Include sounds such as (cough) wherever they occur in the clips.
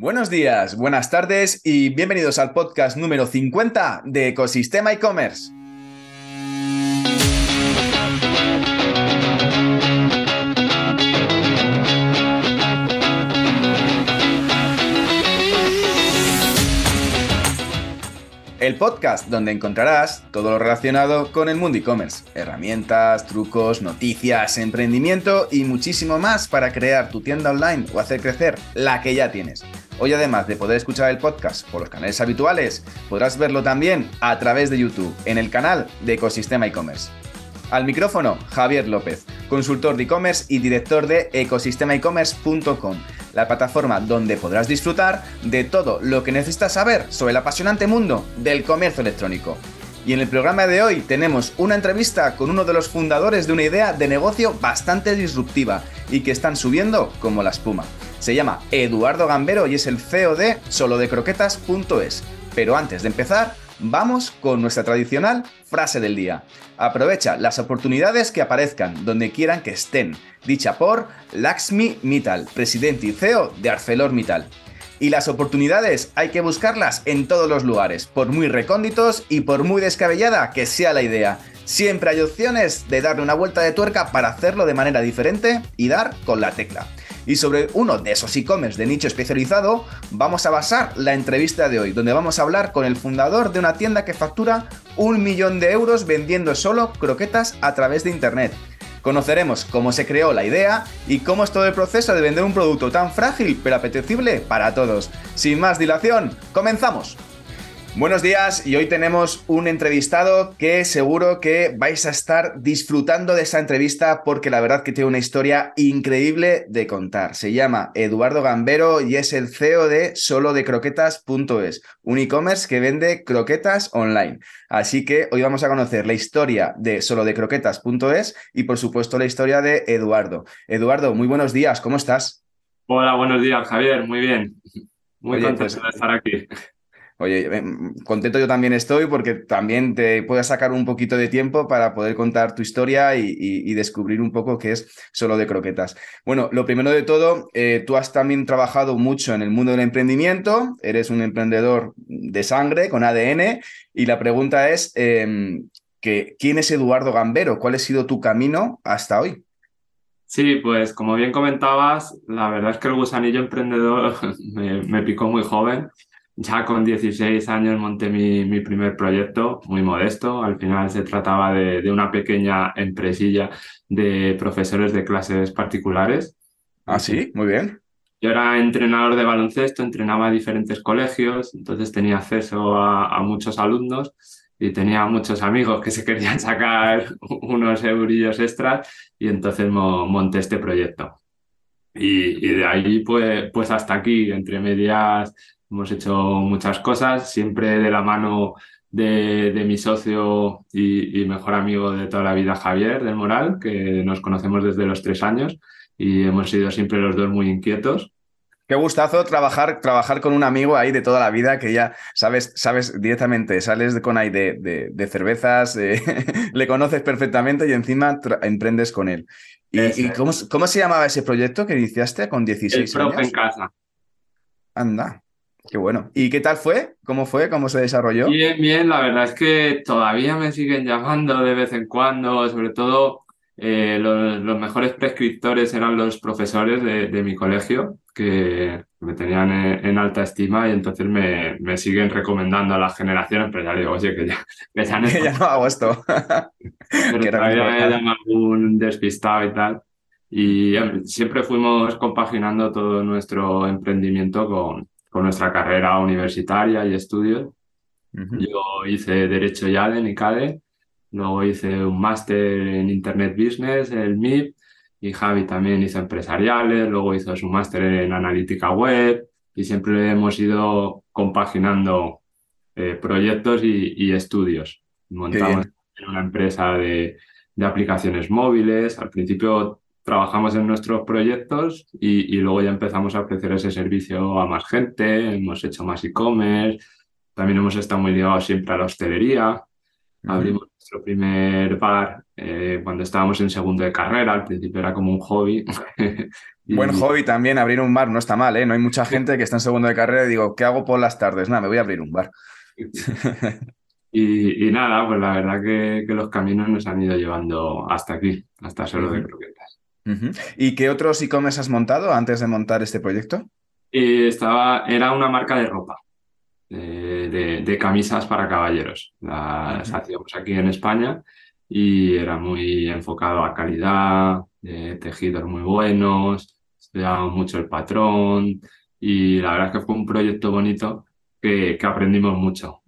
Buenos días, buenas tardes y bienvenidos al podcast número 50 de Ecosistema e-commerce. El podcast donde encontrarás todo lo relacionado con el mundo e-commerce, herramientas, trucos, noticias, emprendimiento y muchísimo más para crear tu tienda online o hacer crecer la que ya tienes. Hoy además de poder escuchar el podcast por los canales habituales, podrás verlo también a través de YouTube, en el canal de Ecosistema e-commerce. Al micrófono, Javier López, consultor de e-commerce y director de ecosistemaecommerce.com, la plataforma donde podrás disfrutar de todo lo que necesitas saber sobre el apasionante mundo del comercio electrónico. Y en el programa de hoy tenemos una entrevista con uno de los fundadores de una idea de negocio bastante disruptiva y que están subiendo como la espuma. Se llama Eduardo Gambero y es el CEO de solodecroquetas.es. Pero antes de empezar, vamos con nuestra tradicional frase del día. Aprovecha las oportunidades que aparezcan donde quieran que estén. Dicha por Laxmi Mittal, presidente y CEO de ArcelorMittal. Y las oportunidades hay que buscarlas en todos los lugares, por muy recónditos y por muy descabellada que sea la idea. Siempre hay opciones de darle una vuelta de tuerca para hacerlo de manera diferente y dar con la tecla. Y sobre uno de esos e-commerce de nicho especializado, vamos a basar la entrevista de hoy, donde vamos a hablar con el fundador de una tienda que factura un millón de euros vendiendo solo croquetas a través de Internet. Conoceremos cómo se creó la idea y cómo es todo el proceso de vender un producto tan frágil pero apetecible para todos. Sin más dilación, comenzamos. Buenos días y hoy tenemos un entrevistado que seguro que vais a estar disfrutando de esa entrevista porque la verdad que tiene una historia increíble de contar. Se llama Eduardo Gambero y es el CEO de solodecroquetas.es, un e-commerce que vende croquetas online. Así que hoy vamos a conocer la historia de solodecroquetas.es y por supuesto la historia de Eduardo. Eduardo, muy buenos días, ¿cómo estás? Hola, buenos días, Javier, muy bien. Muy contento pues de estar aquí. Oye, eh, contento yo también estoy porque también te puedes sacar un poquito de tiempo para poder contar tu historia y, descubrir un poco qué es solo de croquetas. Bueno, lo primero de todo, eh, tú has también trabajado mucho en el mundo del emprendimiento, eres un emprendedor de sangre, con ADN, y la pregunta es, em, que, ¿quién es Eduardo Gambero? ¿Cuál ha sido tu camino hasta hoy? Sí, pues como bien comentabas, la verdad es que el gusanillo emprendedor (laughs) me picó muy joven ya con 16 años monté mi, primer proyecto, muy modesto. Al final se trataba de, una pequeña empresilla de profesores de clases particulares. Ah, sí, muy bien. Yo era entrenador de baloncesto, entrenaba a diferentes colegios, entonces tenía acceso a, muchos alumnos y tenía muchos amigos que se querían (laughs) sacar unos eurillos extras y entonces monté este proyecto. Y, y, de ahí pues, pues hasta aquí, entre medias Hemos hecho muchas cosas, siempre de la mano de, mi socio y, mejor amigo de toda la vida, Javier del Moral, que nos conocemos desde los tres años y hemos sido siempre los dos muy inquietos. Qué gustazo trabajar, trabajar con un amigo ahí de toda la vida que ya sabes, sabes directamente, sales con ahí de, de, cervezas, eh, (laughs) le conoces perfectamente y encima emprendes con él. ¿Y, cómo, cómo, se llamaba ese proyecto que iniciaste con 16 El años? en casa. Anda, Qué bueno. ¿Y qué tal fue? ¿Cómo fue? ¿Cómo se desarrolló? Bien, bien. La verdad es que todavía me siguen llamando de vez en cuando, sobre todo eh, los, mejores prescriptores eran los profesores de, mi colegio, que me tenían en, alta estima y entonces me, me, siguen recomendando a las generaciones, pero ya digo, oye, que ya, (laughs) (laughs) que ya, no, hago esto. (laughs) pero todavía me llaman algún despistado y tal. Y em, siempre fuimos compaginando todo nuestro emprendimiento con, con nuestra carrera universitaria y estudios. Yo hice Derecho YADE en ICADE, luego hice un máster en Internet Business, el MIP, y Javi también hizo empresariales, luego hizo su máster en analítica web, y siempre hemos ido compaginando eh, proyectos y, estudios. Montamos en una empresa de, de aplicaciones móviles, al principio trabajamos en nuestros proyectos y, luego ya empezamos a ofrecer ese servicio a más gente, hemos hecho más e-commerce, también hemos estado muy ligados siempre a la hostelería Abrimos nuestro primer bar eh, cuando estábamos en segundo de carrera, al principio era como un hobby. (laughs) Buen hobby también, abrir un bar no está mal, ¿eh? No hay mucha gente que está en segundo de carrera y digo, ¿qué hago por las tardes? Nada, me voy a abrir un bar. (laughs) y, nada, pues la verdad que, los caminos nos han ido llevando hasta aquí, hasta solo de ¿Y qué otros e-commerce has montado antes de montar este proyecto? estaba, era una marca de ropa. De, camisas para caballeros. Las hacíamos aquí en España y era muy enfocado a calidad, tejidos muy buenos, estudiábamos mucho el patrón y la verdad es que fue un proyecto bonito que, aprendimos mucho.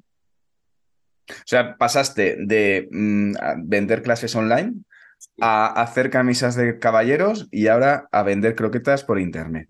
O sea, pasaste de mm, vender clases online a hacer camisas de caballeros y ahora a vender croquetas por internet.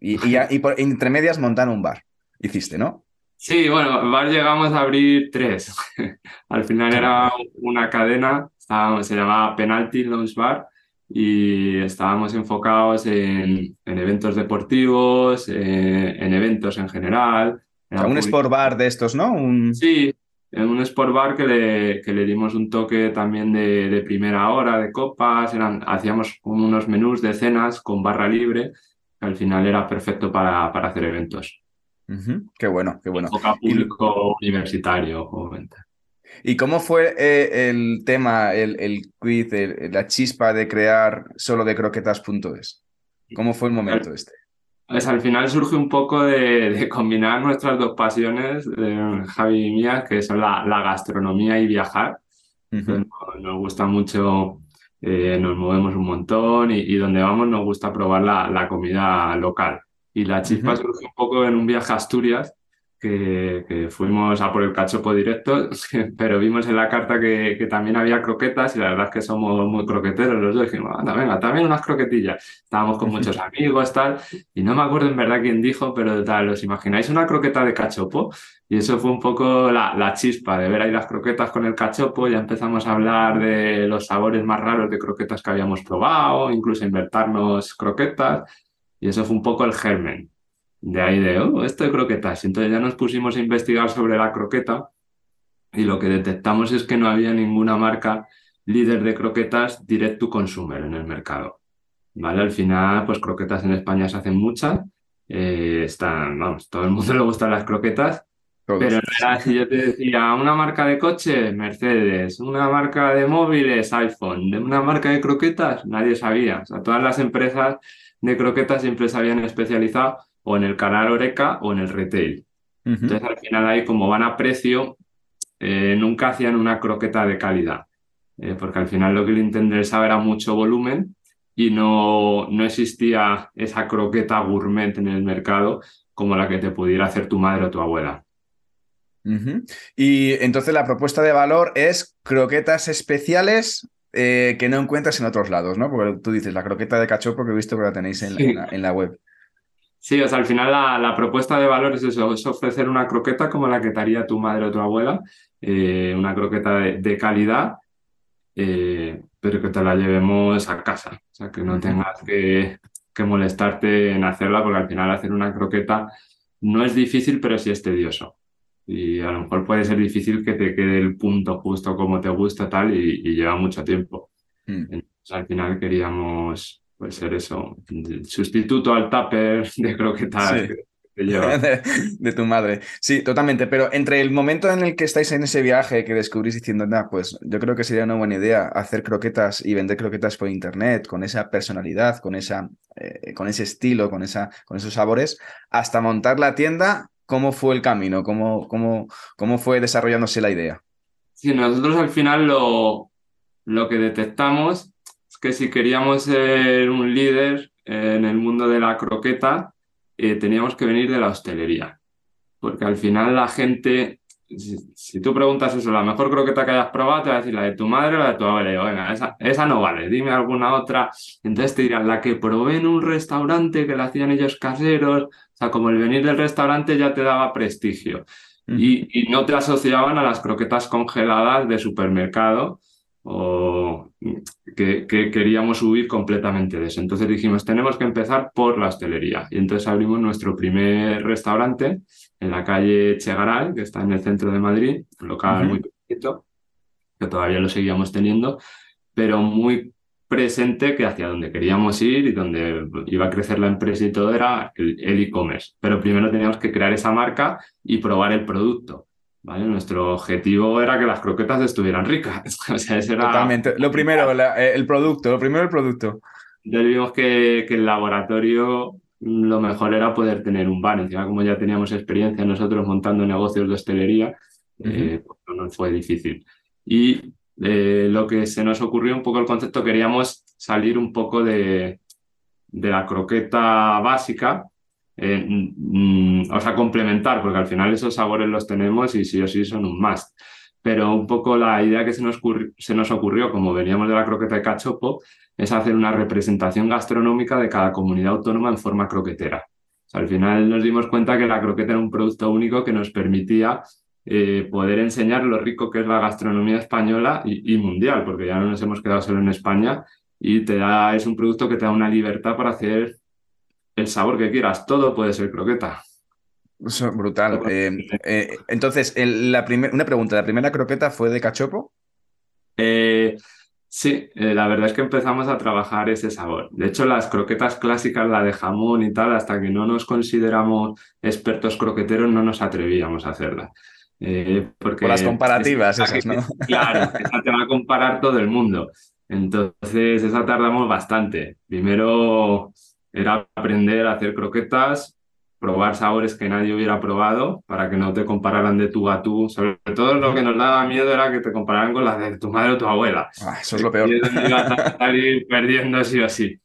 Y, y, por entre medias montar un bar. Hiciste, ¿no? Sí, bueno, bar llegamos a abrir tres. (laughs) Al final era una cadena, se llamaba Penalty Lounge Bar y estábamos enfocados en, eventos deportivos, eh, en eventos en general. un sport bar de estos, ¿no? Un... Sí, en un sport bar que le, que le dimos un toque también de, primera hora, de copas, eran, hacíamos unos menús de cenas con barra libre, que al final era perfecto para, para hacer eventos. Qué bueno, qué bueno. público universitario, obviamente. ¿Y cómo fue eh, el tema, el, el quiz, la chispa de crear solo de croquetas.es? ¿Cómo fue el momento este? Pues al final surge un poco de, combinar nuestras dos pasiones, de Javi y mía, que son la, gastronomía y viajar. nos, gusta mucho, eh, nos movemos un montón y, donde vamos nos gusta probar la, comida local. Y la chispa surge un poco en un viaje a Asturias, que, fuimos a por el cachopo directo, (laughs) pero vimos en la carta que, que, también había croquetas y la verdad es que somos muy croqueteros los dos. Dijimos, anda, venga, también unas croquetillas. Estábamos con muchos (laughs) amigos, tal, y no me acuerdo en verdad quién dijo, pero tal, ¿os imagináis una croqueta de cachopo? Y eso fue un poco la, la chispa de ver ahí las croquetas con el cachopo. Ya empezamos a hablar de los sabores más raros de croquetas que habíamos probado, incluso invertirnos croquetas. Y eso fue un poco el germen de ahí de, oh, esto de croquetas. Entonces ya nos pusimos a investigar sobre la croqueta y lo que detectamos es que no había ninguna marca líder de croquetas direct to consumer en el mercado. ¿Vale? Al final, pues croquetas en España se hacen muchas. Eh, están, vamos, todo el mundo (laughs) le gustan las croquetas. Pero si yo te decía, una marca de coche, Mercedes, una marca de móviles, iPhone, de una marca de croquetas, nadie sabía. O sea, todas las empresas de croquetas siempre se habían especializado o en el canal Oreca o en el retail. Entonces, al final ahí, como van a precio, eh, nunca hacían una croqueta de calidad, eh, porque al final lo que le interesaba era mucho volumen y no, no existía esa croqueta gourmet en el mercado como la que te pudiera hacer tu madre o tu abuela. Y entonces la propuesta de valor es croquetas especiales eh, que no encuentras en otros lados, ¿no? Porque tú dices la croqueta de cachopo que he visto que la tenéis en la web. Sí, o sea, al final la, propuesta de valor es eso, es ofrecer una croqueta como la que te haría tu madre o tu abuela, eh, una croqueta de, calidad, eh, pero que te la llevemos a casa, o sea, que no tengas que, molestarte en hacerla, porque al final hacer una croqueta no es difícil, pero sí es tedioso. Y a lo mejor puede ser difícil que te quede el punto justo como te gusta tal y, lleva mucho tiempo. Mm. Entonces, al final queríamos puede ser eso, sustituto al tupper de croquetas. (laughs) De, de, tu madre. Sí, totalmente. Pero entre el momento en el que estáis en ese viaje que descubrís diciendo, nada, pues yo creo que sería una buena idea hacer croquetas y vender croquetas por internet con esa personalidad, con, esa, eh, con ese estilo, con, esa, con esos sabores, hasta montar la tienda, ¿cómo fue el camino? ¿Cómo, cómo, cómo fue desarrollándose la idea? Sí, nosotros al final lo, lo que detectamos que si queríamos ser un líder en el mundo de la croqueta, eh, teníamos que venir de la hostelería. Porque al final la gente, si, tú preguntas eso, la mejor croqueta que hayas probado, te va a decir la de tu madre o la de tu abuela. venga, esa, esa no vale, dime alguna otra. Entonces te dirán, la que probé en un restaurante que la hacían ellos caseros. O sea, como el venir del restaurante ya te daba prestigio. y, y no te asociaban a las croquetas congeladas de supermercado o que, queríamos huir completamente de eso. Entonces dijimos, tenemos que empezar por la hostelería. Y entonces abrimos nuestro primer restaurante en la calle Chegaray, que está en el centro de Madrid, un local muy pequeñito. que todavía lo seguíamos teniendo, pero muy presente que hacia donde queríamos ir y donde iba a crecer la empresa y todo era el e-commerce. Pero primero teníamos que crear esa marca y probar el producto. ¿Vale? Nuestro objetivo era que las croquetas estuvieran ricas. (laughs) o sea, era... Totalmente. Lo primero, eh, el producto, lo primero el producto. Entonces vimos que, que, el laboratorio lo mejor era poder tener un bar. Encima, como ya teníamos experiencia nosotros montando negocios de hostelería, eh, pues no nos fue difícil. Y eh, lo que se nos ocurrió un poco el concepto, queríamos salir un poco de, de la croqueta básica, eh, mm, o sea, complementar, porque al final esos sabores los tenemos y sí o sí son un must. Pero un poco la idea que se nos, se nos ocurrió, como veníamos de la croqueta de cachopo, es hacer una representación gastronómica de cada comunidad autónoma en forma croquetera. al final nos dimos cuenta que la croqueta era un producto único que nos permitía eh, poder enseñar lo rico que es la gastronomía española y, mundial, porque ya no nos hemos quedado solo en España y te da, es un producto que te da una libertad para hacer el sabor que quieras. Todo puede ser croqueta. Eso, brutal. Eh, eh, entonces, la una pregunta, ¿la primera croqueta fue de cachopo? sí, la verdad es que empezamos a trabajar ese sabor. De hecho, las croquetas clásicas, la de jamón y tal, hasta que no nos consideramos expertos croqueteros, no nos atrevíamos a hacerla. Eh, porque las comparativas esas, ¿no? (laughs) Claro, esa te va a comparar todo el mundo. Entonces, esa tardamos bastante. Primero era aprender a hacer croquetas, probar sabores que nadie hubiera probado para que no te compararan de tú a tú. Sobre todo lo que nos daba miedo era que te compararan con las de tu madre o tu abuela. Ah, eso es lo peor. Y ibas a salir (laughs) perdiendo sí o sí.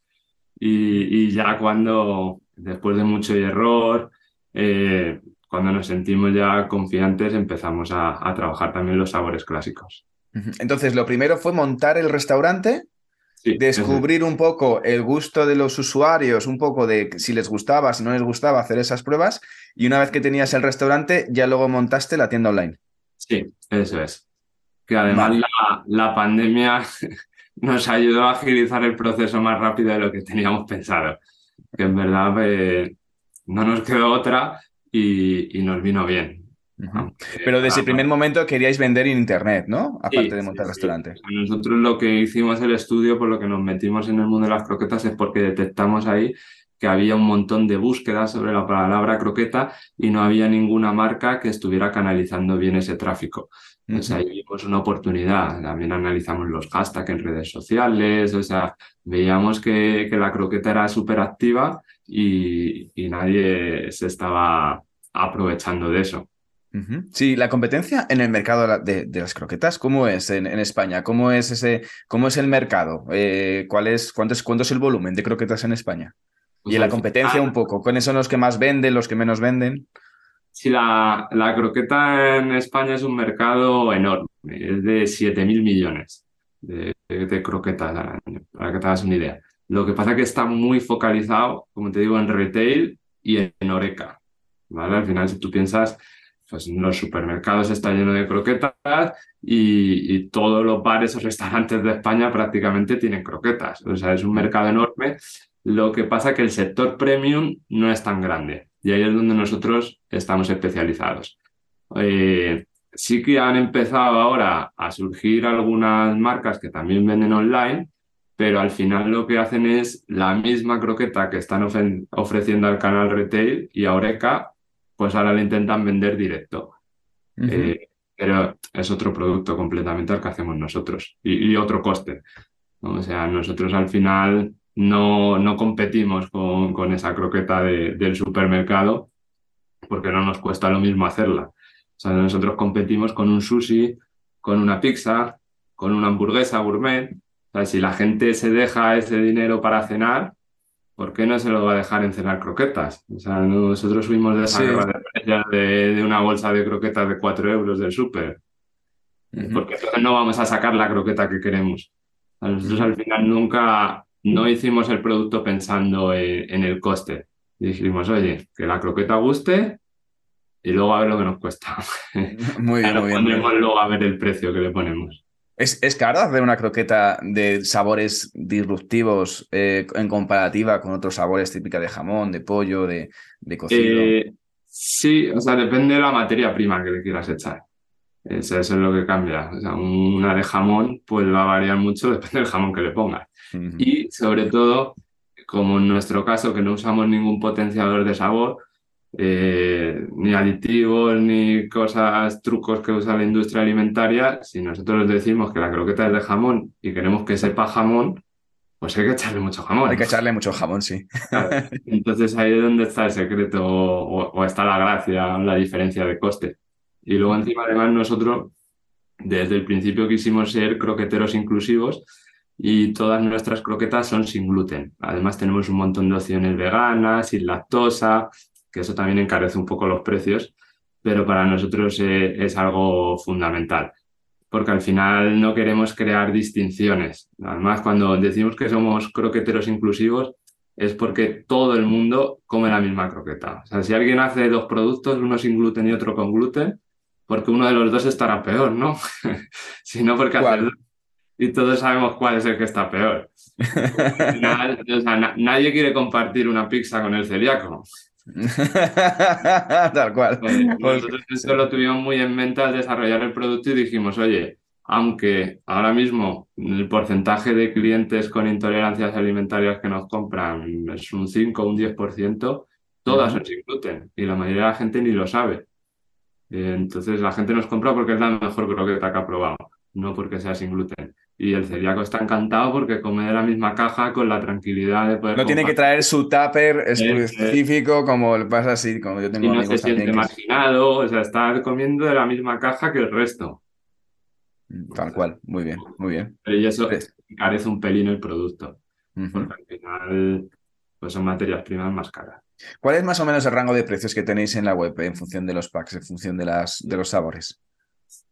Y, y, ya cuando, después de mucho error, eh, cuando nos sentimos ya confiantes empezamos a, trabajar también los sabores clásicos. Entonces, lo primero fue montar el restaurante, descubrir un poco el gusto de los usuarios, un poco de si les gustaba, si no les gustaba, hacer esas pruebas. Y una vez que tenías el restaurante, ya luego montaste la tienda online. Sí, eso es. Que además la, pandemia (laughs) nos ayudó a agilizar el proceso más rápido de lo que teníamos pensado. Que en verdad eh, no nos quedó otra y, nos vino bien. Pero desde el primer momento queríais vender en Internet, ¿no? Aparte de montar restaurante. Nosotros lo que hicimos el estudio, por lo que nos metimos en el mundo de las croquetas, es porque detectamos ahí que había un montón de búsquedas sobre la palabra croqueta y no había ninguna marca que estuviera canalizando bien ese tráfico. Entonces ahí vimos una oportunidad. También analizamos los hashtags en redes sociales, o sea, veíamos que, que la croqueta era súper activa y, y nadie se estaba aprovechando de eso. Sí, la competencia en el mercado de, las croquetas, ¿cómo es en, España? ¿Cómo es ese, cómo es el mercado? Eh, ¿cuál es, cuánto, es, ¿Cuánto es el volumen de croquetas en España? y en la pues competencia un poco, ¿cuáles son los que más venden, los que menos venden? Sí, la, la croqueta en España es un mercado enorme, es de 7.000 millones de, de, croquetas al año, para que te hagas una idea. Lo que pasa es que está muy focalizado, como te digo, en retail y en Oreca. ¿vale? Al final, si tú piensas, pues los supermercados está lleno de croquetas y, todos los bares o restaurantes de España prácticamente tienen croquetas. O sea, es un mercado enorme. Lo que pasa es que el sector premium no es tan grande y ahí es donde nosotros estamos especializados. Eh, sí que han empezado ahora a surgir algunas marcas que también venden online, pero al final lo que hacen es la misma croqueta que están ofreciendo al canal retail y a Oreca, pues ahora le intentan vender directo. Eh, pero es otro producto completamente al que hacemos nosotros y, otro coste. O sea, nosotros al final no, no competimos con, con esa croqueta del supermercado porque no nos cuesta lo mismo hacerla. O sea, nosotros competimos con un sushi, con una pizza, con una hamburguesa gourmet si la gente se deja ese dinero para cenar, ¿por qué no se lo va a dejar en cenar croquetas? O sea, nosotros fuimos de esa de, una bolsa de croquetas de 4 euros del súper. Porque entonces no vamos a sacar la croqueta que queremos. nosotros al final nunca no hicimos el producto pensando en, el coste. dijimos, oye, que la croqueta guste y luego a ver lo que nos cuesta. Muy (laughs) bien, muy bien. luego a ver el precio que le ponemos. ¿Es, ¿Es caro hacer una croqueta de sabores disruptivos eh, en comparativa con otros sabores típicos de jamón, de pollo, de, cocido? Eh, sí, o sea, depende de la materia prima que le quieras echar. Eso, es lo que cambia. O sea, una de jamón pues va a variar mucho, (laughs) depende del jamón que le pongas. Y sobre todo, como en nuestro caso, que no usamos ningún potenciador de sabor, eh, ni aditivos, ni cosas, trucos que usa la industria alimentaria, si nosotros decimos que la croqueta es de jamón y queremos que sepa jamón, pues hay que echarle mucho jamón. Hay que echarle mucho jamón, sí. (laughs) Entonces ahí es donde está el secreto o, está la gracia, la diferencia de coste. Y luego encima además nosotros desde el principio quisimos ser croqueteros inclusivos y todas nuestras croquetas son sin gluten. Además tenemos un montón de opciones veganas, sin lactosa, que eso también encarece un poco los precios, pero para nosotros eh, es algo fundamental, porque al final no queremos crear distinciones. Además, cuando decimos que somos croqueteros inclusivos, es porque todo el mundo come la misma croqueta. O sea, si alguien hace dos productos, uno sin gluten y otro con gluten, porque uno de los dos estará peor, ¿no? (laughs) si no, porque hace dos y todos sabemos cuál es el que está peor. (laughs) nadie quiere compartir una pizza con el celíaco. (laughs) Tal cual. nosotros esto lo tuvimos muy en mente al desarrollar el producto y dijimos, oye, aunque ahora mismo el porcentaje de clientes con intolerancias alimentarias que nos compran es un 5 o un 10%, todas son sin gluten y la mayoría de la gente ni lo sabe. Entonces la gente nos compra porque es la mejor croqueta que ha probado, no porque sea sin gluten. Y el celíaco está encantado porque come de la misma caja con la tranquilidad de poder. No tiene que traer su tupper específico como le pasa así, como yo tengo y no se siente marginado, o sea, está comiendo de la misma caja que el resto. Mm, tal cual, muy bien, muy bien. Y eso carece un pelín el producto, porque al final pues son materias primas más caras. ¿Cuál es más o menos el rango de precios que tenéis en la web en función de los packs, en función de, las, de los sabores?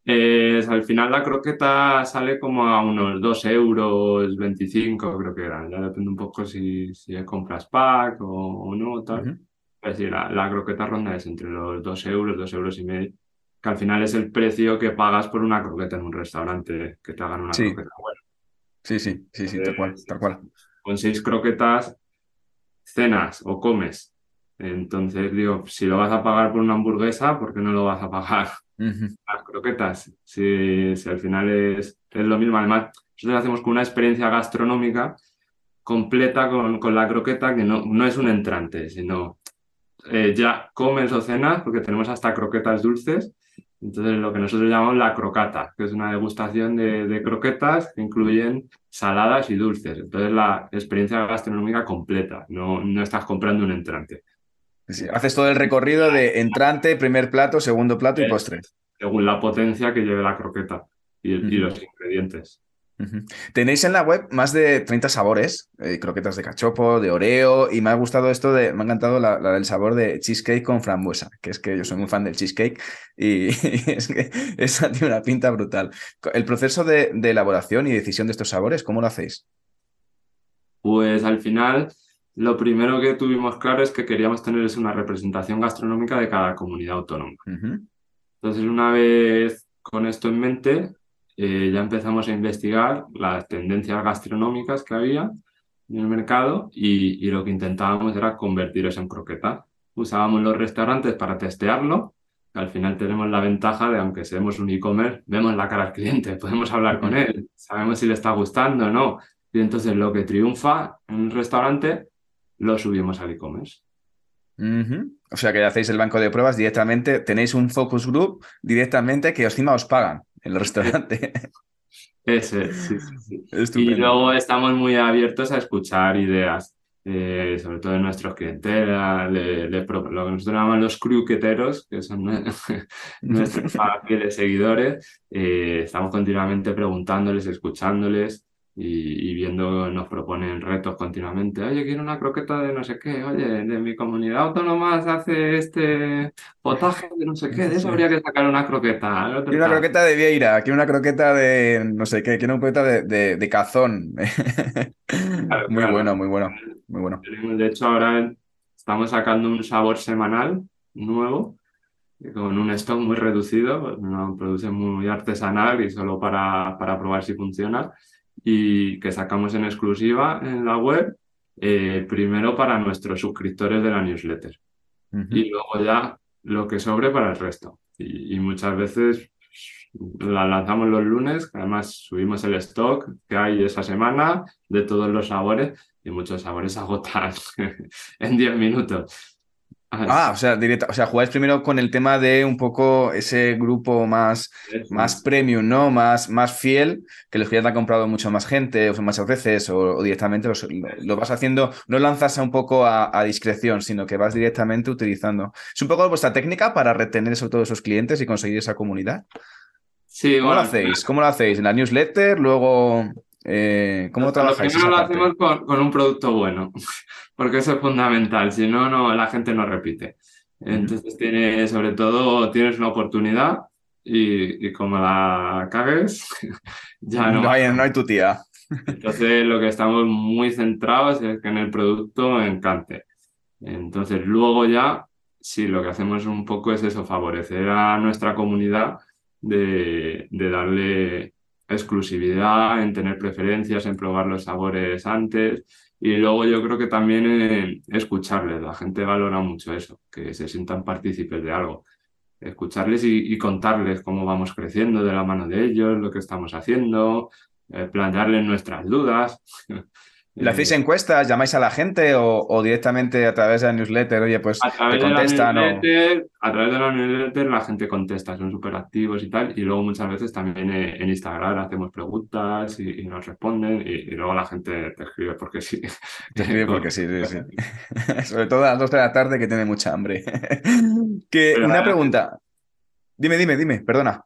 Al final la croqueta sale como a unos 2 euros 25, creo que eran. Ya depende un poco si, si compras pack o, no, tal. Es decir, la, croqueta ronda es entre los 2 euros, 2 euros y medio, que al final es el precio que pagas por una croqueta en un restaurante, que te hagan una croqueta buena. Sí, sí, sí, sí, tal cual, tal cual. Con seis croquetas cenas o comes. Entonces digo, si lo vas a pagar por una hamburguesa, ¿por qué no lo vas a pagar (laughs) las croquetas, si, si, al final es, es lo mismo. Además, nosotros hacemos con una experiencia gastronómica completa con, con la croqueta, que no, no es un entrante, sino eh, ya comes o cenas, porque tenemos hasta croquetas dulces. Entonces, lo que nosotros llamamos la crocata, que es una degustación de, de croquetas que incluyen saladas y dulces. Entonces, la experiencia gastronómica completa, no, no estás comprando un entrante haces todo el recorrido de entrante, primer plato, segundo plato y postre. Según la potencia que lleve la croqueta y, los ingredientes. Tenéis en la web más de 30 sabores, eh, croquetas de cachopo, de oreo, y me ha gustado esto de, me ha encantado la, del sabor de cheesecake con frambuesa, que es que yo soy muy fan del cheesecake (laughs) y, es que esa tiene una pinta brutal. El proceso de, de elaboración y decisión de estos sabores, ¿cómo lo hacéis? Pues al final lo primero que tuvimos claro es que queríamos tener una representación gastronómica de cada comunidad autónoma. Entonces, una vez con esto en mente, eh, ya empezamos a investigar las tendencias gastronómicas que había en el mercado y, lo que intentábamos era convertir eso en croqueta. Usábamos los restaurantes para testearlo. Al final tenemos la ventaja de, aunque seamos un e-commerce, vemos la cara al cliente, (laughs) podemos hablar con él, sabemos si le está gustando o no. Y entonces lo que triunfa en un restaurante lo subimos al e-commerce. O sea que hacéis el banco de pruebas directamente, tenéis un focus group directamente que encima os pagan en el restaurante. (laughs) Ese, sí, sí, Y luego estamos muy abiertos a escuchar ideas, eh, sobre todo de nuestros clientes, lo que nosotros llamamos los cruqueteros, que son (laughs) nuestros (laughs) fieles seguidores. Eh, estamos continuamente preguntándoles, escuchándoles y, viendo nos proponen retos continuamente. Oye, quiero una croqueta de no sé qué. Oye, de mi comunidad autónoma se hace este potaje de no sé qué. De eso habría que sacar una croqueta. Quiero una croqueta de Vieira, quiero una croqueta de no sé qué, quiero una croqueta de, de, cazón. (laughs) muy bueno, muy bueno, muy bueno. De hecho, ahora estamos sacando un sabor semanal nuevo con un stock muy reducido, una producción muy artesanal y solo para, para probar si funciona y que sacamos en exclusiva en la web, eh, primero para nuestros suscriptores de la newsletter y luego ya lo que sobre para el resto. Y, muchas veces La lanzamos los lunes, además subimos el stock que hay esa semana de todos los sabores y muchos sabores (laughs) agotan en 10 minutos. Ah, o sea, directa, o sea, jugáis primero con el tema de un poco ese grupo más, más premium, ¿no? Más, más fiel, que los que ya te han comprado mucho más gente, o muchas veces, o, directamente lo, vas haciendo, no lanzas un poco a, discreción, sino que vas directamente utilizando. ¿Es un poco vuestra técnica para retener sobre todo esos clientes y conseguir esa comunidad? Sí, ¿Cómo lo hacéis? ¿Cómo lo hacéis? ¿En la newsletter? Luego, eh, ¿cómo trabajáis? Primero lo hacemos con, un producto bueno, (laughs) porque eso es fundamental, si no, no la gente no repite. Entonces, tiene, sobre todo, tienes una oportunidad y, como la cagues, (laughs) ya no. No hay, no hay tu tía. Entonces, lo que estamos muy centrados es que en el producto encante. Entonces, luego ya, sí, lo que hacemos un poco es eso, favorecer a nuestra comunidad de, de darle exclusividad, en tener preferencias, en probar los sabores antes. Y luego yo creo que también en escucharles. La gente valora mucho eso, que se sientan partícipes de algo. Escucharles y, contarles cómo vamos creciendo de la mano de ellos, lo que estamos haciendo, eh, plantearles nuestras dudas. (laughs) ¿Le hacéis eh, encuestas? ¿Llamáis a la gente o, directamente a través de la newsletter? Oye, pues te contestan. A través de la newsletter la gente contesta, son súper activos y tal. Y luego muchas veces también en Instagram hacemos preguntas y, nos responden. Y, luego la gente te escribe porque sí. (laughs) Te escribe porque sí, sí, sí. (laughs) Sobre todo a las dos de la tarde que tiene mucha hambre. (laughs) que, una pregunta. Dime, dime, dime, perdona.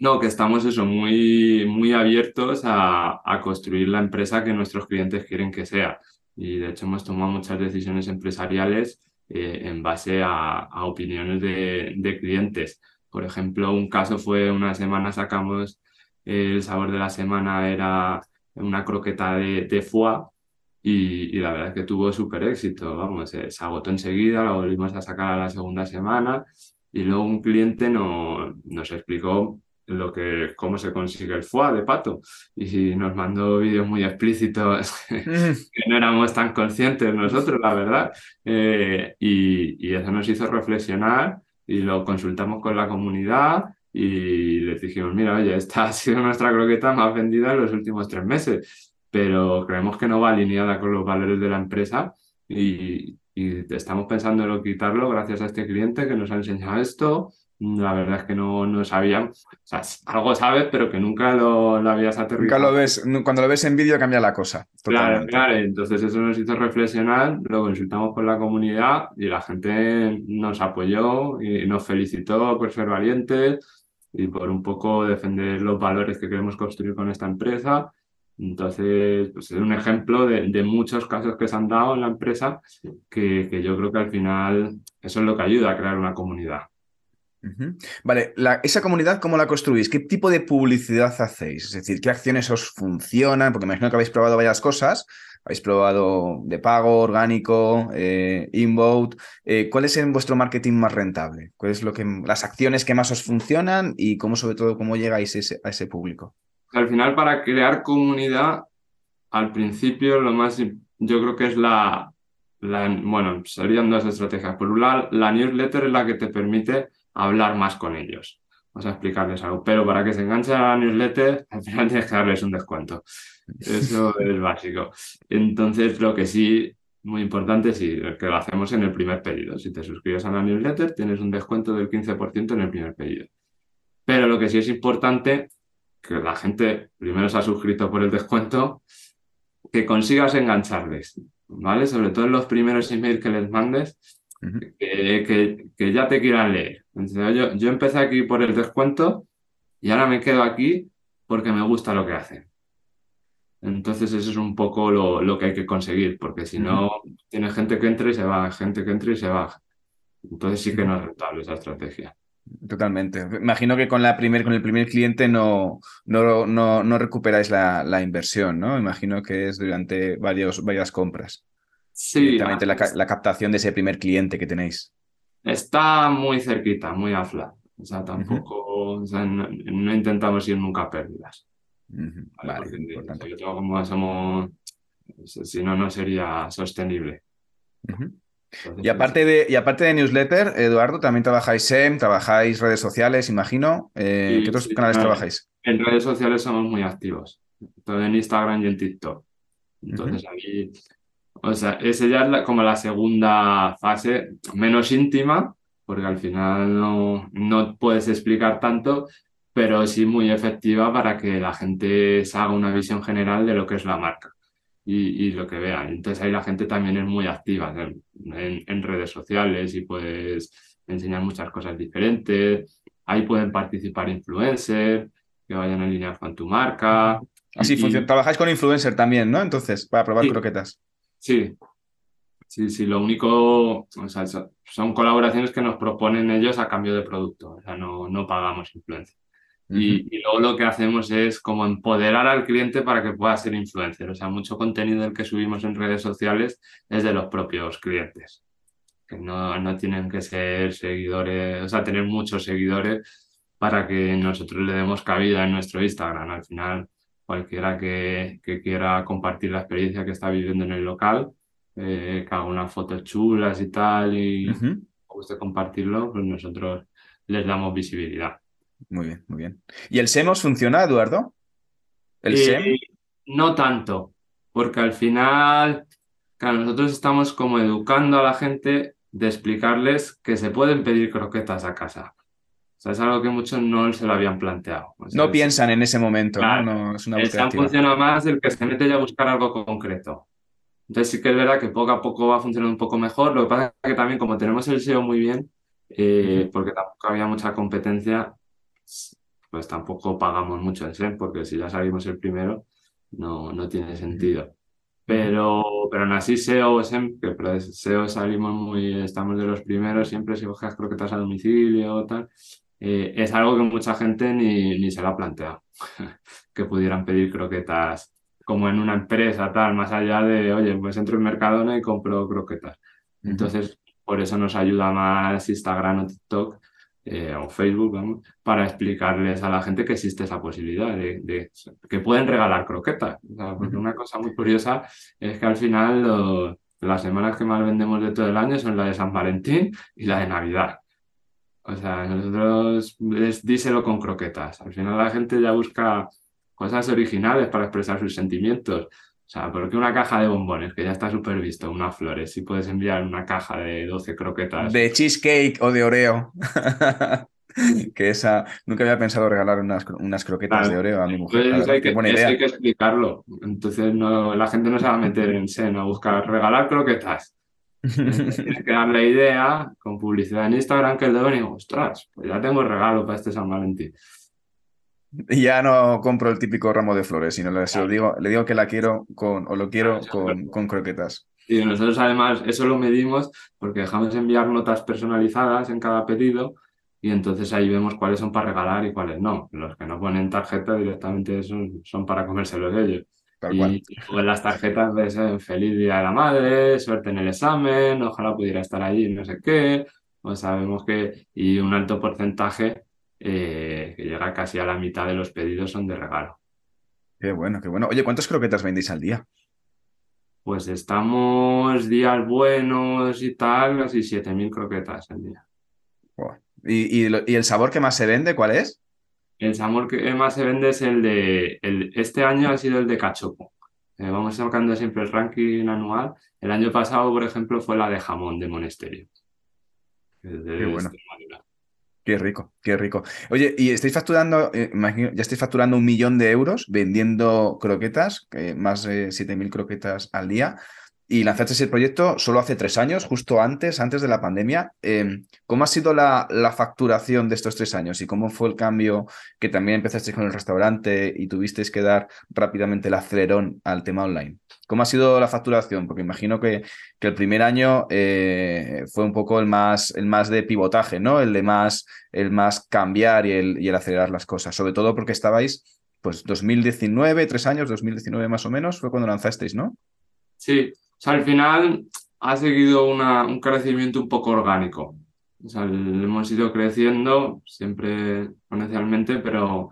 No, que estamos eso, muy, muy abiertos a, construir la empresa que nuestros clientes quieren que sea. Y de hecho hemos tomado muchas decisiones empresariales eh, en base a, opiniones de, clientes. Por ejemplo, un caso fue una semana sacamos el sabor de la semana era una croqueta de, de foie y, la verdad es que tuvo súper éxito. Vamos, se, se agotó enseguida, la volvimos a sacar a la segunda semana y luego un cliente no, nos explicó lo que, cómo se consigue el foie de pato. Y nos mandó vídeos muy explícitos (laughs) que no éramos tan conscientes nosotros, la verdad. Eh, y, eso nos hizo reflexionar y lo consultamos con la comunidad y les dijimos, mira, oye, esta (laughs) ha sido nuestra croqueta más vendida en los últimos tres meses, pero creemos que no va alineada con los valores de la empresa y, y estamos pensando en quitarlo gracias a este cliente que nos ha enseñado esto la verdad es que no, no sabían. O sea, algo sabes, pero que nunca lo, habías aterrizado. Nunca lo ves, cuando lo ves en vídeo cambia la cosa. Claro, claro. Entonces eso nos hizo reflexionar, lo consultamos con la comunidad y la gente nos apoyó y nos felicitó por ser valientes y por un poco defender los valores que queremos construir con esta empresa. Entonces, pues es un ejemplo de, de, muchos casos que se han dado en la empresa que, que yo creo que al final eso es lo que ayuda a crear una comunidad. Vale, esa comunidad, ¿cómo la construís? ¿Qué tipo de publicidad hacéis? Es decir, ¿qué acciones os funcionan? Porque me imagino que habéis probado varias cosas. Habéis probado de pago, orgánico, eh, inbound. Eh, ¿Cuál es en vuestro marketing más rentable? ¿Cuáles lo que, las acciones que más os funcionan y cómo, sobre todo, cómo llegáis a ese público? Al final, para crear comunidad, al principio lo más, yo creo que es la, la bueno, serían dos estrategias. Por un lado, la newsletter es la que te permite hablar más con ellos. Vamos a explicarles algo. Pero para que se enganchen a la newsletter, (laughs) al final tienes que darles un descuento. Eso (laughs) es básico. Entonces, lo que sí, muy importante, sí, que lo hacemos en el primer pedido. Si te suscribes a la newsletter, tienes un descuento del 15% en el primer pedido. Pero lo que sí es importante, que la gente primero se ha suscrito por el descuento, que consigas engancharles, ¿vale? Sobre todo en los primeros emails que les mandes, que, que, ya te quieran leer. yo, yo empecé aquí por el descuento y ahora me quedo aquí porque me gusta lo que hacen. Entonces eso es un poco lo, lo que hay que conseguir, porque si no, tiene gente que entra y se va, gente que entra y se va. Entonces sí que no es rentable esa estrategia. Totalmente. Imagino que con, la primer, con el primer cliente no, no, no, no recuperáis la, la, inversión, ¿no? Imagino que es durante varios, varias compras. Sí. Directamente la, la, captación de ese primer cliente que tenéis. Está muy cerquita, muy afla. O sea, tampoco, o sea, no, intentamos ir nunca a pérdidas. Vale, importante. como somos, si no, no sería sostenible. y, aparte de, y aparte de newsletter, Eduardo, también trabajáis SEM, trabajáis redes sociales, imagino. Eh, ¿Qué otros canales trabajáis? En redes sociales somos muy activos, todo en Instagram y en TikTok. Entonces ahí, o sea, esa ya es como la segunda fase, menos íntima, porque al final no, no puedes explicar tanto, pero sí muy efectiva para que la gente se haga una visión general de lo que es la marca y, lo que vea. Entonces ahí la gente también es muy activa en, en, redes sociales y puedes enseñar muchas cosas diferentes. Ahí pueden participar influencers que vayan línea con tu marca. Así funciona. Trabajáis con influencer también, ¿no? Entonces, para probar croquetas. Sí, Sí, sí, lo único, o sea, son colaboraciones que nos proponen ellos a cambio de producto, o sea, no, no pagamos influencia. y, luego lo que hacemos es como empoderar al cliente para que pueda ser influencer. O sea, mucho contenido del que subimos en redes sociales es de los propios clientes, que no, no tienen que ser seguidores, o sea, tener muchos seguidores para que nosotros le demos cabida en nuestro Instagram. Al final, cualquiera que, que quiera compartir la experiencia que está viviendo en el local, eh, que haga unas fotos chulas y tal, y uh guste compartirlo, pues nosotros les damos visibilidad. Muy bien, muy bien. ¿Y el SEMOS funciona, Eduardo? ¿El SEM? No tanto, porque al final, claro, nosotros estamos como educando a la gente de explicarles que se pueden pedir croquetas a casa. O sea, es algo que muchos no se lo habían planteado. no piensan en ese momento, ¿no? no es una el SEM funciona más el que se mete ya a buscar algo concreto. Entonces sí que es verdad que poco a poco va funcionando un poco mejor. Lo que pasa es que también como tenemos el SEO muy bien, eh, porque tampoco había mucha competencia, pues tampoco pagamos mucho en SEO, porque si ya salimos el primero, no, no tiene sentido. Pero, pero aún así SEO, SEM, que SEO salimos muy, estamos de los primeros, siempre si coges croquetas a domicilio o tal, eh, es algo que mucha gente ni, ni se lo ha planteado, (laughs) que pudieran pedir croquetas como en una empresa, tal, más allá de, oye, pues entro en Mercadona y compro croquetas. Entonces, por eso nos ayuda más Instagram o TikTok eh, o Facebook, vamos, para explicarles a la gente que existe esa posibilidad de, que pueden regalar croquetas. porque una cosa muy curiosa es que al final las semanas que más vendemos de todo el año son la de San Valentín y la de Navidad. O sea, nosotros díselo con croquetas. Al final la gente ya busca cosas originales para expresar sus sentimientos. O sea, porque una caja de bombones, que ya está súper visto, unas flores, si puedes enviar una caja de 12 croquetas. De cheesecake o de Oreo. (laughs) que esa, nunca había pensado regalar unas, unas croquetas de Oreo a mi mujer. Pues hay, que, hay que explicarlo. Entonces no, la gente no se va a meter en seno a buscar regalar croquetas. (laughs) Tienes que darle idea con publicidad en Instagram que el de venir, ostras, pues ya tengo regalo para este San Valentín. Y ya no compro el típico ramo de flores, sino le, digo, le digo que la quiero con, o lo quiero con, con croquetas. Y nosotros además eso lo medimos porque dejamos enviar notas personalizadas en cada pedido y entonces ahí vemos cuáles son para regalar y cuáles no. Los que no ponen tarjeta directamente son, son para comérselos ellos. Y en las tarjetas de feliz día de la madre, suerte en el examen, ojalá pudiera estar allí, no sé qué. Pues sabemos que, y un alto porcentaje eh, que llega casi a la mitad de los pedidos son de regalo. Qué bueno, qué bueno. Oye, ¿cuántas croquetas vendéis al día? Pues estamos días buenos y tal, casi 7.000 croquetas al día. ¿Y, el sabor que más se vende, cuál es? El sabor que más se vende es el de. El, este año ha sido el de cachopo. Eh, vamos sacando siempre el ranking anual. El año pasado, por ejemplo, fue la de jamón de Monasterio. Qué bueno. Qué rico, qué rico. Oye, y estáis facturando, eh, imagino, ya estáis facturando un millón de euros vendiendo croquetas, más de 7.000 croquetas al día y lanzaste ese proyecto solo hace tres años, justo antes, antes de la pandemia. Em, ¿Cómo ha sido la, facturación de estos tres años y cómo fue el cambio que también empezaste con el restaurante y tuvisteis que dar rápidamente el acelerón al tema online? ¿Cómo ha sido la facturación? Porque imagino que, que el primer año eh, fue un poco el más, el más de pivotaje, ¿no? El de más, el más cambiar y el, y el acelerar las cosas, sobre todo porque estabais, pues 2019, tres años, 2019 más o menos, fue cuando lanzasteis, ¿no? Sí, o sea, al final ha seguido una, un crecimiento un poco orgánico. O sea, hemos ido creciendo siempre exponencialmente, pero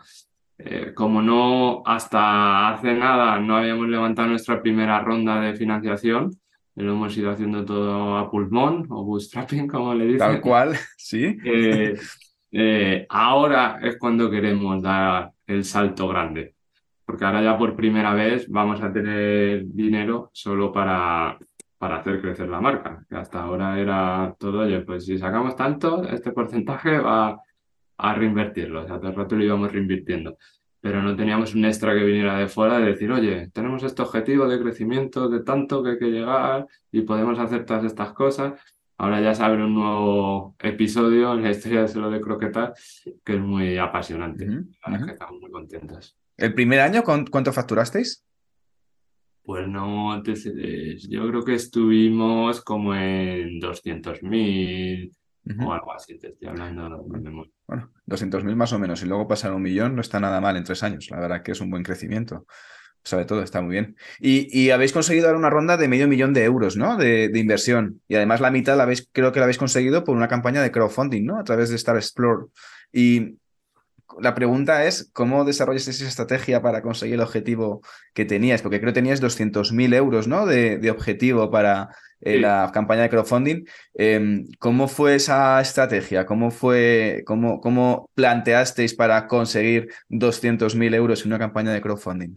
eh, como no hasta hace nada no habíamos levantado nuestra primera ronda de financiación, lo hemos ido haciendo todo a pulmón o bootstrapping, (laughs) como le dicen. Tal cual, sí. Eh, eh, ahora es cuando queremos dar el salto grande, porque ahora ya por primera vez vamos a tener dinero solo para, para hacer crecer la marca, que hasta ahora era todo, oye, pues si sacamos tanto, este porcentaje va a reinvertirlo, o sea, todo el rato lo íbamos reinvirtiendo pero no teníamos un extra que viniera de fuera de decir, oye, tenemos este objetivo de crecimiento de tanto que hay que llegar y podemos hacer todas estas cosas. Ahora ya se abre un nuevo episodio en la historia de Solo de Croquetas que es muy apasionante. que estamos muy contentos. ¿El primer año cuánto facturasteis? Pues no, yo creo que estuvimos como en 200.000, o algo así, te estoy hablando de Bueno, 200.000 más o menos, y luego pasar a un millón no está nada mal en tres años, la verdad que es un buen crecimiento. Sobre todo, está muy bien. Y, habéis conseguido dar una ronda de medio millón de euros, ¿no? De, inversión. Y además la mitad la habéis, creo que la habéis conseguido por una campaña de crowdfunding, ¿no? A través de Star Explore. Y la pregunta es, ¿cómo desarrollas esa estrategia para conseguir el objetivo que tenías? Porque creo que tenías 200.000 euros, ¿no? De, objetivo para eh, la campaña de crowdfunding. Em, ¿Cómo fue esa estrategia? ¿Cómo fue, cómo, cómo planteasteis para conseguir 200.000 euros en una campaña de crowdfunding?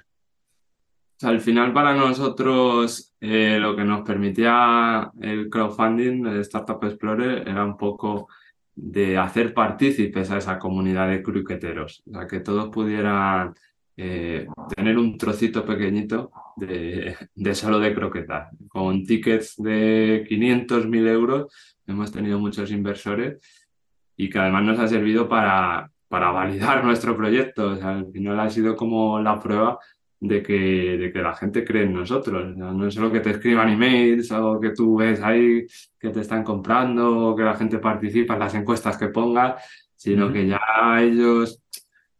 Al final para nosotros eh, lo que nos permitía el crowdfunding de Startup Explorer era un poco de hacer partícipes a esa comunidad de cruqueteros, o sea, que todos pudieran eh, tener un trocito pequeñito de, de, solo de croquetas. Con tickets de 500, 1000 euros hemos tenido muchos inversores y que además nos ha servido para, para validar (laughs) nuestro proyecto. O sea, al ha sido como la prueba de que, de que la gente cree en nosotros. No es solo que te escriban emails o que tú ves ahí que te están comprando o que la gente participa en las encuestas que pongas, sino que ya ellos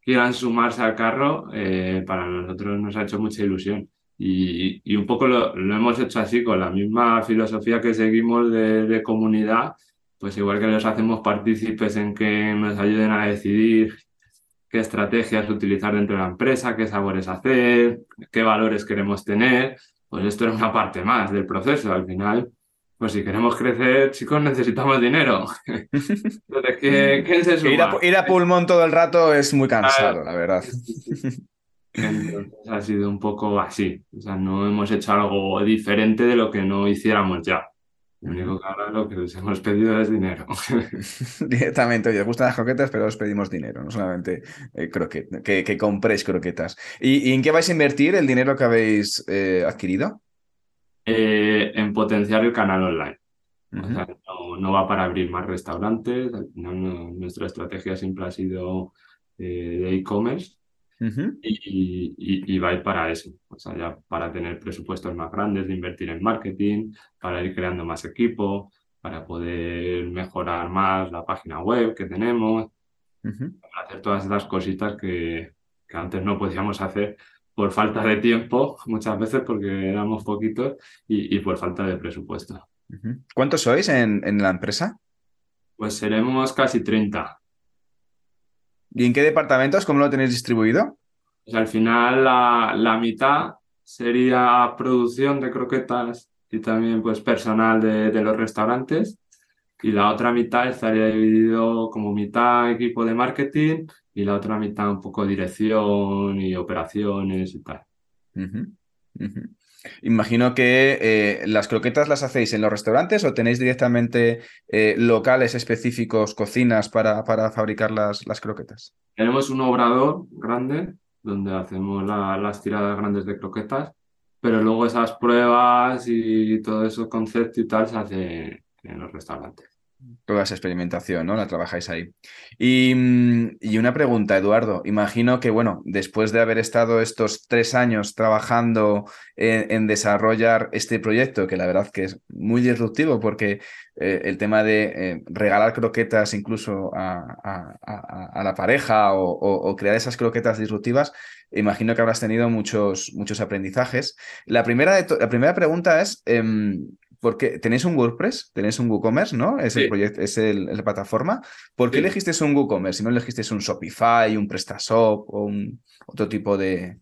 quieran sumarse al carro, eh, para nosotros nos ha hecho mucha ilusión. Y, y un poco lo, lo, hemos hecho así, con la misma filosofía que seguimos de, de comunidad, pues igual que los hacemos partícipes en que nos ayuden a decidir qué estrategias utilizar dentro de la empresa, qué sabores hacer, qué valores queremos tener. Pues esto era una parte más del proceso. Al final, pues si queremos crecer, chicos, necesitamos dinero. (laughs) Entonces, ¿qué, se Ir a, ir a, pulmón todo el rato es muy cansado, la verdad. Entonces ha sido un poco así. O sea, no hemos hecho algo diferente de lo que no hiciéramos ya. Lo único que ahora lo que les hemos pedido es dinero. (laughs) (laughs) Directamente, oye, os gustan las croquetas, pero os pedimos dinero, no solamente eh, que, compréis croquetas. ¿Y, en qué vais a invertir el dinero que habéis eh, adquirido? Eh, en potenciar el canal online. no, va para abrir más restaurantes. nuestra estrategia siempre ha sido de e-commerce y, va a ir para eso, o sea, ya para tener presupuestos más grandes, de invertir en marketing, para ir creando más equipo, para poder mejorar más la página web que tenemos, para hacer todas estas cositas que, que antes no podíamos hacer por falta de tiempo, muchas veces porque éramos poquitos y, por falta de presupuesto. ¿Cuántos sois en, en, la empresa? Pues seremos casi 30. ¿Y en qué departamentos? ¿Cómo lo tenéis distribuido? Pues al final la, la, mitad sería producción de croquetas y también pues personal de, de, los restaurantes y la otra mitad estaría dividido como mitad equipo de marketing y la otra mitad un poco dirección y operaciones y tal. Imagino que eh, las croquetas las hacéis en los restaurantes o tenéis directamente eh, locales específicos, cocinas para, para fabricar las, las, croquetas. Tenemos un obrador grande donde hacemos las tiradas grandes de croquetas, pero luego esas pruebas y todo eso concepto y tal se hace en los restaurantes toda esa experimentación, ¿no? La trabajáis ahí. Y, mm, y, una pregunta, Eduardo. Imagino que, bueno, después de haber estado estos tres años trabajando en, desarrollar este proyecto, que la verdad que es muy disruptivo porque eh, el tema de eh, regalar croquetas incluso a, a, la pareja o, crear esas croquetas disruptivas, imagino que habrás tenido muchos, muchos aprendizajes. La primera, la primera pregunta es... Em, porque tenéis un WordPress, tenéis un WooCommerce, ¿no? Es el proyecto, es el, la plataforma. ¿Por qué elegiste un WooCommerce si no elegiste un Shopify, un PrestaShop o un otro tipo de,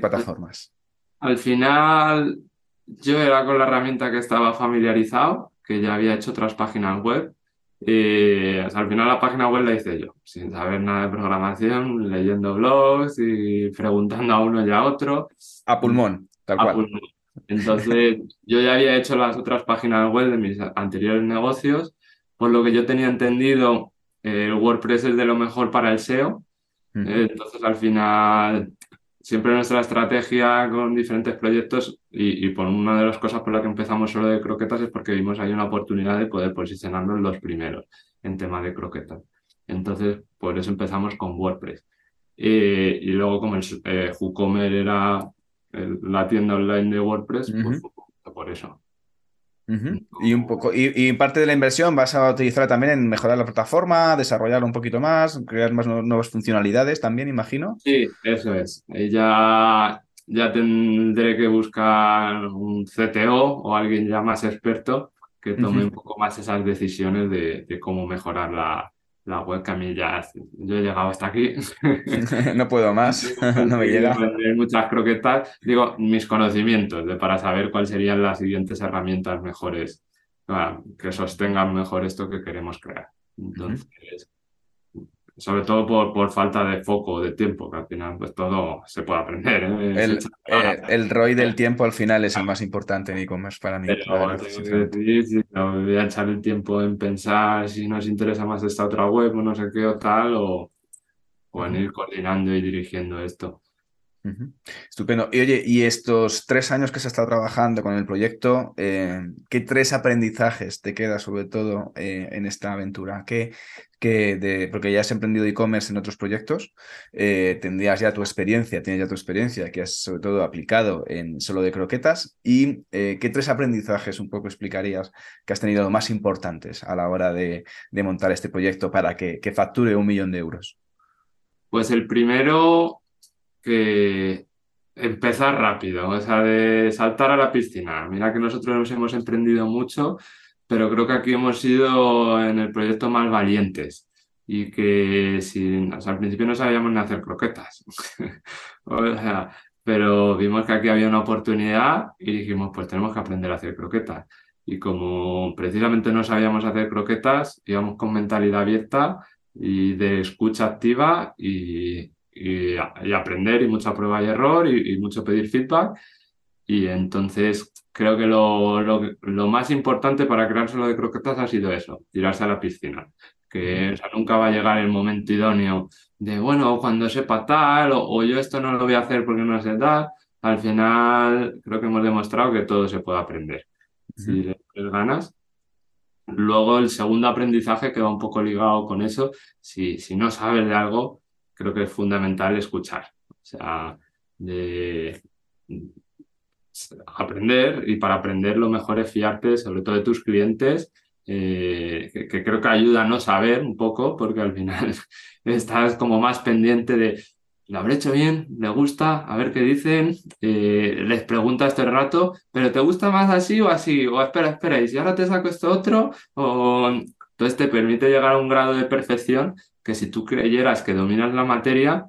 plataformas? Al final, yo era con la herramienta que estaba familiarizado, que ya había hecho otras páginas web. Y al final la página web la hice yo, sin saber nada de programación, leyendo blogs y preguntando a uno y a otro. A pulmón, tal cual. Entonces, yo ya había hecho las otras páginas web de mis anteriores negocios, por lo que yo tenía entendido, el WordPress es de lo mejor para el SEO. Entonces, al final, siempre nuestra estrategia con diferentes proyectos y, por una de las cosas por las que empezamos solo de croquetas es porque vimos ahí una oportunidad de poder posicionarnos los primeros en tema de croquetas. Entonces, por eso empezamos con WordPress. Eh, y luego, como el eh, WooCommerce era la tienda online de WordPress, pues por eso. Y un poco, y, parte de la inversión vas a utilizar también en mejorar la plataforma, desarrollar un poquito más, crear más nuevas funcionalidades también, imagino. Sí, eso es. Ya, ya tendré que buscar un CTO o alguien ya más experto que tome un poco más esas decisiones de cómo mejorar la, la webcam y ya, yo he llegado hasta aquí. (laughs) no puedo más, (laughs) (laughs) no me llega. muchas croquetas, digo, mis conocimientos de, para saber cuáles serían las siguientes herramientas mejores, que sostengan mejor esto que queremos crear. Entonces, sobre todo por, por falta de foco, de tiempo, que al final pues todo se puede aprender. ¿eh? El, eh, el, ROI del (laughs) tiempo al final es el más importante en e-commerce para mí. voy a echar el tiempo en pensar si nos interesa más esta otra web o no sé qué o tal, o, o en ir coordinando y dirigiendo esto. Estupendo. Y oye, y estos tres años que se ha estado trabajando con el proyecto, eh, ¿qué tres aprendizajes te queda sobre todo eh, en esta aventura? ¿Qué, de, porque ya has emprendido e-commerce en otros proyectos, eh, tendrías ya tu experiencia, tienes ya tu experiencia que has sobre todo aplicado en solo de croquetas. ¿Y qué tres aprendizajes un poco explicarías que has tenido más importantes a la hora de, montar este proyecto para que facture un millón de euros? Pues el primero que empezar rápido, o sea, de saltar a la piscina. Mira que nosotros nos hemos emprendido mucho, pero creo que aquí hemos sido en el proyecto más valientes y que si, al principio no sabíamos ni hacer croquetas. (laughs) o sea, pero vimos que aquí había una oportunidad y dijimos, pues tenemos que aprender a hacer croquetas. Y como precisamente no sabíamos hacer croquetas, íbamos con mentalidad abierta y de escucha activa y, y, aprender y mucha prueba y error y, mucho pedir feedback. Y entonces creo que lo, lo, más importante para crear solo de croquetas ha sido eso, tirarse a la piscina. Que nunca va a llegar el momento idóneo de, bueno, cuando sepa tal, o, yo esto no lo voy a hacer porque no sé tal. Al final creo que hemos demostrado que todo se puede aprender. Si le ganas. Luego el segundo aprendizaje que va un poco ligado con eso, si, si no sabes de algo, creo que es fundamental escuchar. O sea, de aprender y para aprender lo mejor es fiarte sobre todo de tus clientes, eh, que, creo que ayuda a no saber un poco porque al final (laughs) estás como más pendiente de lo habré hecho bien, le gusta, a ver qué dicen, eh, les pregunta este rato, pero ¿te gusta más así o así? O espera, espera, y si ahora te saco esto otro, entonces te permite llegar a un grado de perfección que si tú creyeras que dominas la materia,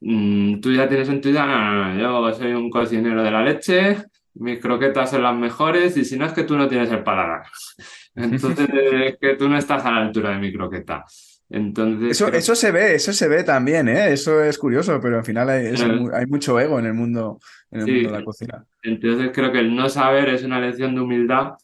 mm, tú ya tienes en tu idea, no, no, no, yo soy un cocinero de la leche, mis croquetas son las mejores y si no es que tú no tienes el paladar. (laughs) Entonces es que tú no estás a la altura de mi croqueta. Entonces, eso, eso se ve, eso se ve también, ¿eh? eso es curioso, pero al final hay, hay mucho ego en el mundo, en el mundo de la cocina. Entonces creo que el no saber es una lección de humildad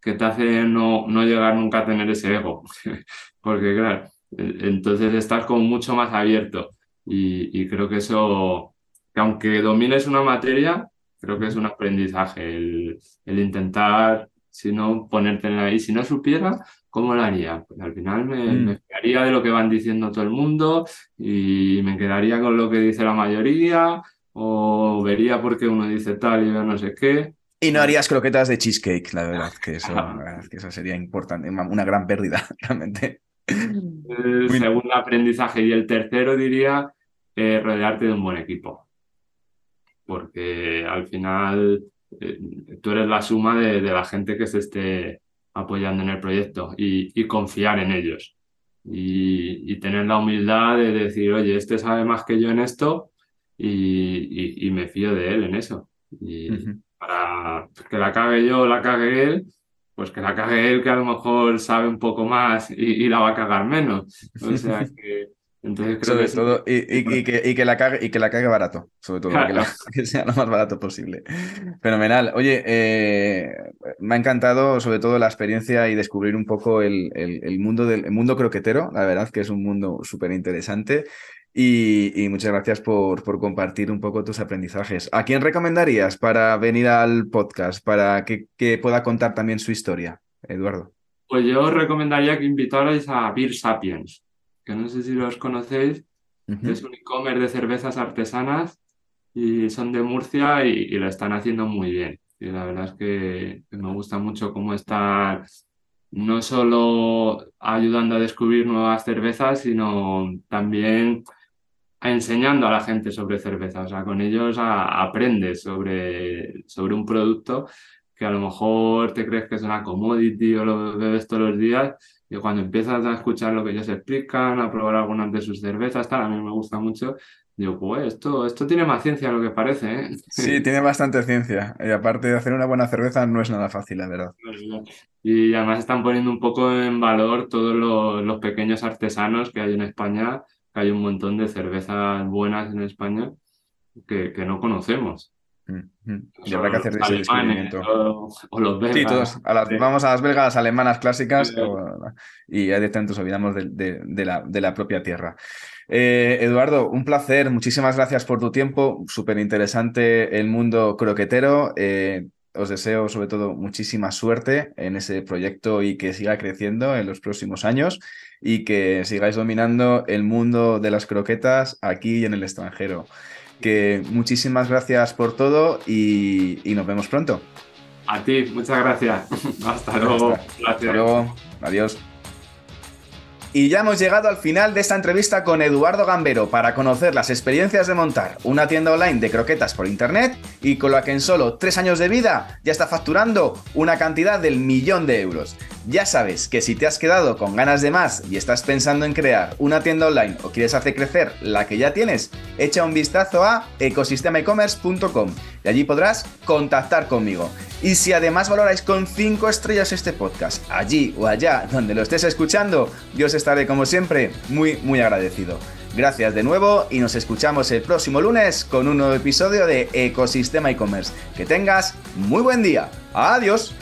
que te hace no, no llegar nunca a tener ese ego. (laughs) Porque claro, entonces estás como mucho más abierto y, creo que eso, que aunque domines una materia, creo que es un aprendizaje el, intentar, si no, ponerte en ahí. Si no supiera, ¿cómo lo haría? Pues al final me, mm. me quedaría de lo que van diciendo todo el mundo y me quedaría con lo que dice la mayoría o vería por qué uno dice tal y yo no sé qué. Y no harías croquetas de cheesecake, la verdad, que eso, (laughs) la verdad, que eso sería importante, una gran pérdida, (laughs) realmente. El segundo aprendizaje y el tercero diría eh, rodearte de un buen equipo. Porque al final eh, tú eres la suma de, la gente que se esté apoyando en el proyecto y, confiar en ellos. Y, tener la humildad de decir, oye, este sabe más que yo en esto y, me fío de él en eso. Y para que la cague yo o la cague él, pues que la cague él que a lo mejor sabe un poco más y, la va a cagar menos. O sea (laughs) que... Entonces creo sobre todo, y, que, y, que, la cague, y que la cague barato, sobre todo, (laughs) que, sea lo más barato posible. Fenomenal. Oye, eh, me ha encantado sobre todo la experiencia y descubrir un poco el, el, mundo del mundo croquetero, la verdad que es un mundo súper interesante. Y, muchas gracias por, por, compartir un poco tus aprendizajes. ¿A quién recomendarías para venir al podcast, para que, pueda contar también su historia, Eduardo? Pues yo os recomendaría que invitarais a Beer Sapiens, que no sé si los conocéis, es un e-commerce de cervezas artesanas y son de Murcia y, lo están haciendo muy bien. Y la verdad es que, que me gusta mucho cómo están no solo ayudando a descubrir nuevas cervezas, sino también enseñando a la gente sobre cerveza. O sea, con ellos aprendes sobre, sobre un producto que a lo mejor te crees que es una commodity o lo bebes todos los días y cuando empiezas a escuchar lo que ellos explican, a probar algunas de sus cervezas, tal, a mí me gusta mucho, digo, pues esto, esto tiene más ciencia de lo que parece. ¿eh? (laughs) Sí, tiene bastante ciencia. Y aparte de hacer una buena cerveza no es nada fácil, la verdad. Y además están poniendo un poco en valor todos los, los pequeños artesanos que hay en España hay un montón de cervezas buenas en España que, que no conocemos. Y habrá que hacer ese descubrimiento. O, los belgas. Sí, todos. Vamos a las belgas alemanas clásicas y ya directamente nos olvidamos de, de, la, de, la, propia tierra. Eh, Eduardo, un placer. Muchísimas gracias por tu tiempo. Súper interesante el mundo croquetero. Eh, os deseo sobre todo muchísima suerte en ese proyecto y que siga creciendo en los próximos años y que sigáis dominando el mundo de las croquetas aquí y en el extranjero. Que muchísimas gracias por todo y, nos vemos pronto. A ti, muchas gracias. (laughs) Hasta luego. Hasta luego. Adiós. Y ya hemos llegado al final de esta entrevista con Eduardo Gambero para conocer las experiencias de montar una tienda online de croquetas por internet y con la que en solo tres años de vida ya está facturando una cantidad del millón de euros. Ya sabes que si te has quedado con ganas de más y estás pensando en crear una tienda online o quieres hacer crecer la que ya tienes, echa un vistazo a ecosistemaecommerce.com y allí podrás contactar conmigo. Y si además valoráis con 5 estrellas este podcast, allí o allá donde lo estés escuchando, yo os estaré como siempre muy muy agradecido. Gracias de nuevo y nos escuchamos el próximo lunes con un nuevo episodio de Ecosistema e-commerce. Que tengas muy buen día. Adiós.